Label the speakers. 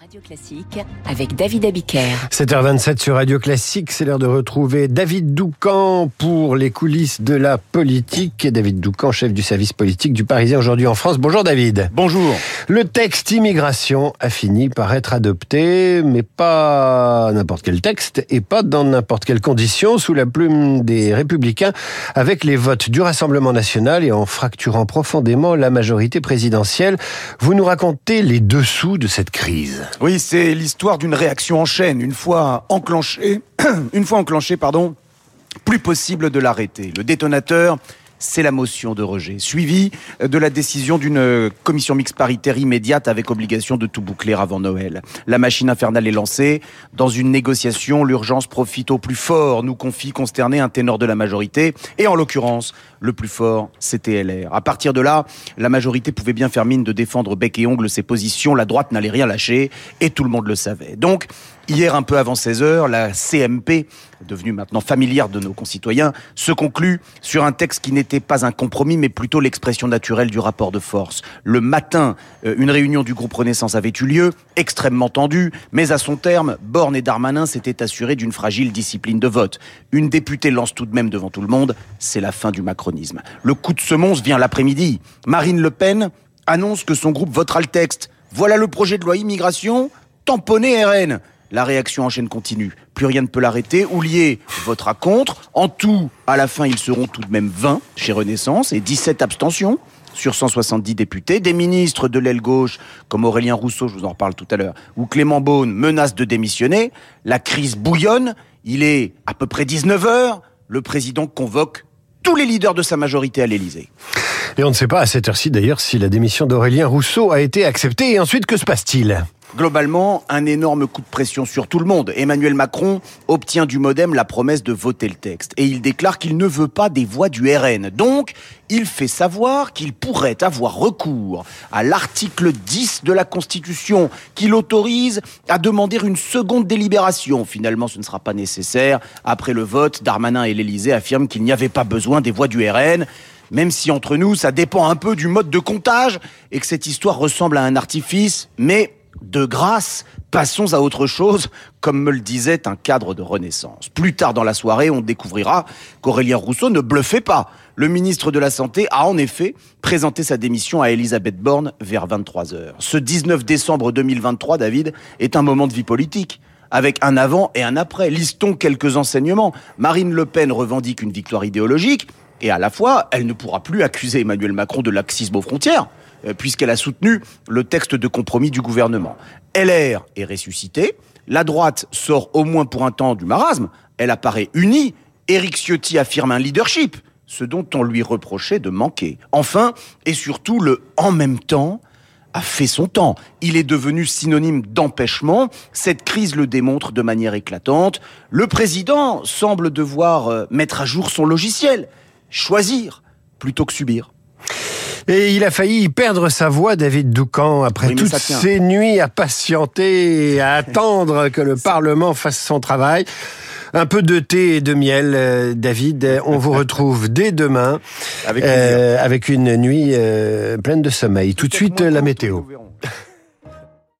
Speaker 1: Radio Classique avec David Abiker.
Speaker 2: 7h27 sur Radio Classique, c'est l'heure de retrouver David Doucan pour les coulisses de la politique. David Doucan, chef du service politique du Parisien aujourd'hui en France. Bonjour David.
Speaker 3: Bonjour.
Speaker 2: Le texte immigration a fini par être adopté, mais pas n'importe quel texte et pas dans n'importe quelles conditions, sous la plume des Républicains, avec les votes du Rassemblement national et en fracturant profondément la majorité présidentielle. Vous nous racontez les dessous de cette crise.
Speaker 3: Oui, c'est l'histoire d'une réaction en chaîne. Une fois enclenchée, une fois enclenchée, pardon, plus possible de l'arrêter. Le détonateur, c'est la motion de rejet, suivie de la décision d'une commission mixte paritaire immédiate avec obligation de tout boucler avant Noël. La machine infernale est lancée. Dans une négociation, l'urgence profite au plus fort, nous confie consterné un ténor de la majorité, et en l'occurrence, le plus fort, c'était LR. À partir de là, la majorité pouvait bien faire mine de défendre bec et ongle ses positions, la droite n'allait rien lâcher, et tout le monde le savait. Donc, Hier, un peu avant 16 heures, la CMP, devenue maintenant familière de nos concitoyens, se conclut sur un texte qui n'était pas un compromis, mais plutôt l'expression naturelle du rapport de force. Le matin, euh, une réunion du groupe Renaissance avait eu lieu, extrêmement tendue, mais à son terme, Borne et Darmanin s'étaient assurés d'une fragile discipline de vote. Une députée lance tout de même devant tout le monde, c'est la fin du macronisme. Le coup de semonce vient l'après-midi. Marine Le Pen annonce que son groupe votera le texte. Voilà le projet de loi immigration, tamponné RN. La réaction en chaîne continue. Plus rien ne peut l'arrêter. Oulier votera contre. En tout, à la fin, ils seront tout de même 20 chez Renaissance et 17 abstentions sur 170 députés. Des ministres de l'aile gauche, comme Aurélien Rousseau, je vous en reparle tout à l'heure, ou Clément Beaune, menacent de démissionner. La crise bouillonne. Il est à peu près 19 heures. Le président convoque tous les leaders de sa majorité à l'Élysée.
Speaker 2: Et on ne sait pas à cette heure-ci d'ailleurs si la démission d'Aurélien Rousseau a été acceptée. Et ensuite, que se passe-t-il?
Speaker 3: Globalement, un énorme coup de pression sur tout le monde. Emmanuel Macron obtient du Modem la promesse de voter le texte. Et il déclare qu'il ne veut pas des voix du RN. Donc, il fait savoir qu'il pourrait avoir recours à l'article 10 de la Constitution qui l'autorise à demander une seconde délibération. Finalement, ce ne sera pas nécessaire. Après le vote, Darmanin et l'Élysée affirment qu'il n'y avait pas besoin des voix du RN même si entre nous, ça dépend un peu du mode de comptage et que cette histoire ressemble à un artifice, mais de grâce, passons à autre chose, comme me le disait un cadre de Renaissance. Plus tard dans la soirée, on découvrira qu'Aurélien Rousseau ne bluffait pas. Le ministre de la Santé a en effet présenté sa démission à Elisabeth Borne vers 23 heures. Ce 19 décembre 2023, David, est un moment de vie politique avec un avant et un après. Listons quelques enseignements. Marine Le Pen revendique une victoire idéologique, et à la fois, elle ne pourra plus accuser Emmanuel Macron de laxisme aux frontières. Euh, puisqu'elle a soutenu le texte de compromis du gouvernement. LR est ressuscité, la droite sort au moins pour un temps du marasme, elle apparaît unie, Éric Ciotti affirme un leadership, ce dont on lui reprochait de manquer. Enfin, et surtout, le en même temps a fait son temps. Il est devenu synonyme d'empêchement. Cette crise le démontre de manière éclatante. Le président semble devoir euh, mettre à jour son logiciel, choisir plutôt que subir.
Speaker 2: Et il a failli perdre sa voix, David Doucan, après toutes ces nuits à patienter et à attendre que le Parlement fasse son travail. Un peu de thé et de miel, euh, David. On vous retrouve dès demain avec, euh, avec une nuit euh, pleine de sommeil. Tout de suite, la météo.